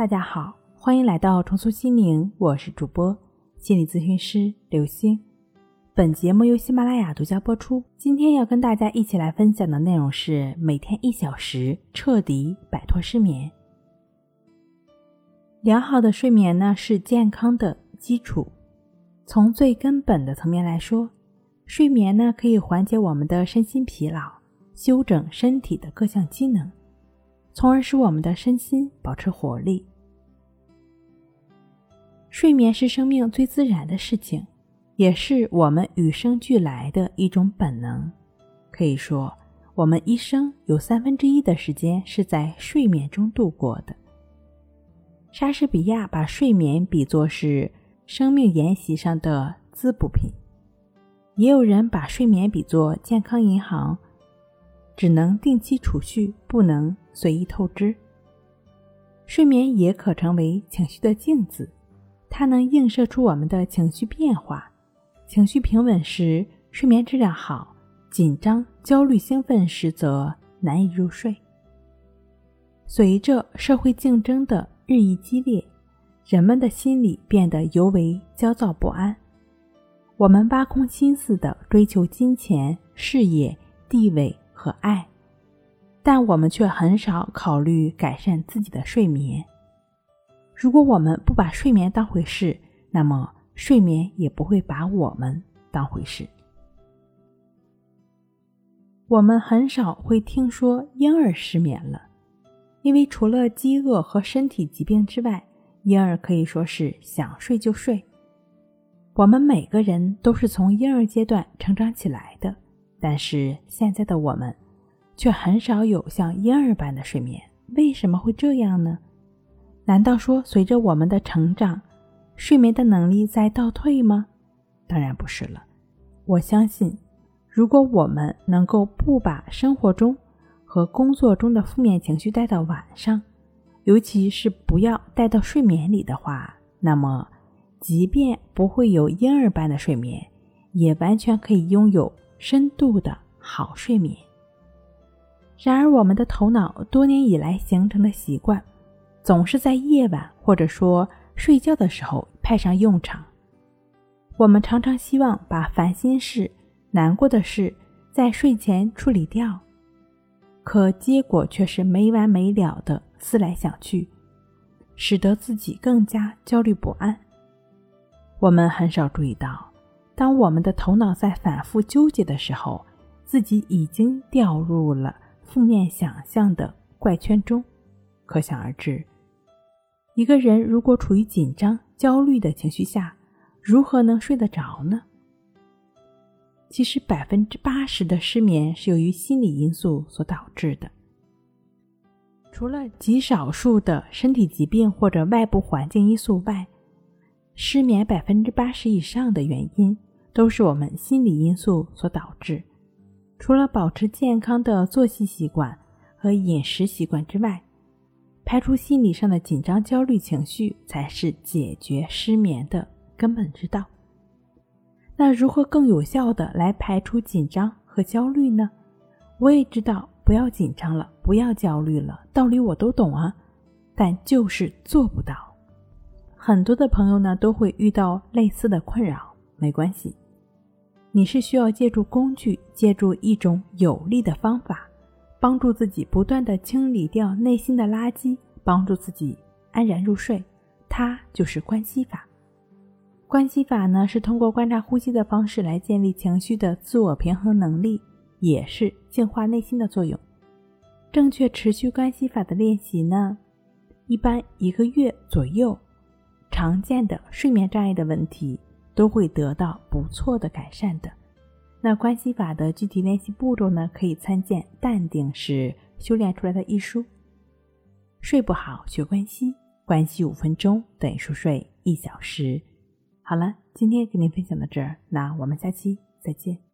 大家好，欢迎来到重塑心灵，我是主播心理咨询师刘星。本节目由喜马拉雅独家播出。今天要跟大家一起来分享的内容是：每天一小时，彻底摆脱失眠。良好的睡眠呢，是健康的基础。从最根本的层面来说，睡眠呢可以缓解我们的身心疲劳，修整身体的各项机能，从而使我们的身心保持活力。睡眠是生命最自然的事情，也是我们与生俱来的一种本能。可以说，我们一生有三分之一的时间是在睡眠中度过的。莎士比亚把睡眠比作是生命沿袭上的滋补品，也有人把睡眠比作健康银行，只能定期储蓄，不能随意透支。睡眠也可成为情绪的镜子。它能映射出我们的情绪变化，情绪平稳时睡眠质量好，紧张、焦虑、兴奋时则难以入睡。随着社会竞争的日益激烈，人们的心理变得尤为焦躁不安。我们挖空心思的追求金钱、事业、地位和爱，但我们却很少考虑改善自己的睡眠。如果我们不把睡眠当回事，那么睡眠也不会把我们当回事。我们很少会听说婴儿失眠了，因为除了饥饿和身体疾病之外，婴儿可以说是想睡就睡。我们每个人都是从婴儿阶段成长起来的，但是现在的我们却很少有像婴儿般的睡眠。为什么会这样呢？难道说随着我们的成长，睡眠的能力在倒退吗？当然不是了。我相信，如果我们能够不把生活中和工作中的负面情绪带到晚上，尤其是不要带到睡眠里的话，那么即便不会有婴儿般的睡眠，也完全可以拥有深度的好睡眠。然而，我们的头脑多年以来形成的习惯。总是在夜晚或者说睡觉的时候派上用场。我们常常希望把烦心事、难过的事在睡前处理掉，可结果却是没完没了的思来想去，使得自己更加焦虑不安。我们很少注意到，当我们的头脑在反复纠结的时候，自己已经掉入了负面想象的怪圈中。可想而知。一个人如果处于紧张、焦虑的情绪下，如何能睡得着呢？其实，百分之八十的失眠是由于心理因素所导致的。除了极少数的身体疾病或者外部环境因素外，失眠百分之八十以上的原因都是我们心理因素所导致。除了保持健康的作息习惯和饮食习惯之外，排除心理上的紧张、焦虑情绪，才是解决失眠的根本之道。那如何更有效的来排除紧张和焦虑呢？我也知道不要紧张了，不要焦虑了，道理我都懂啊，但就是做不到。很多的朋友呢都会遇到类似的困扰，没关系，你是需要借助工具，借助一种有力的方法。帮助自己不断的清理掉内心的垃圾，帮助自己安然入睡，它就是关系法。关系法呢，是通过观察呼吸的方式来建立情绪的自我平衡能力，也是净化内心的作用。正确持续关系法的练习呢，一般一个月左右，常见的睡眠障碍的问题都会得到不错的改善的。那关系法的具体练习步骤呢？可以参见《淡定是修炼出来的》一书。睡不好学关系，关系五分钟等于熟睡一小时。好了，今天给您分享到这儿，那我们下期再见。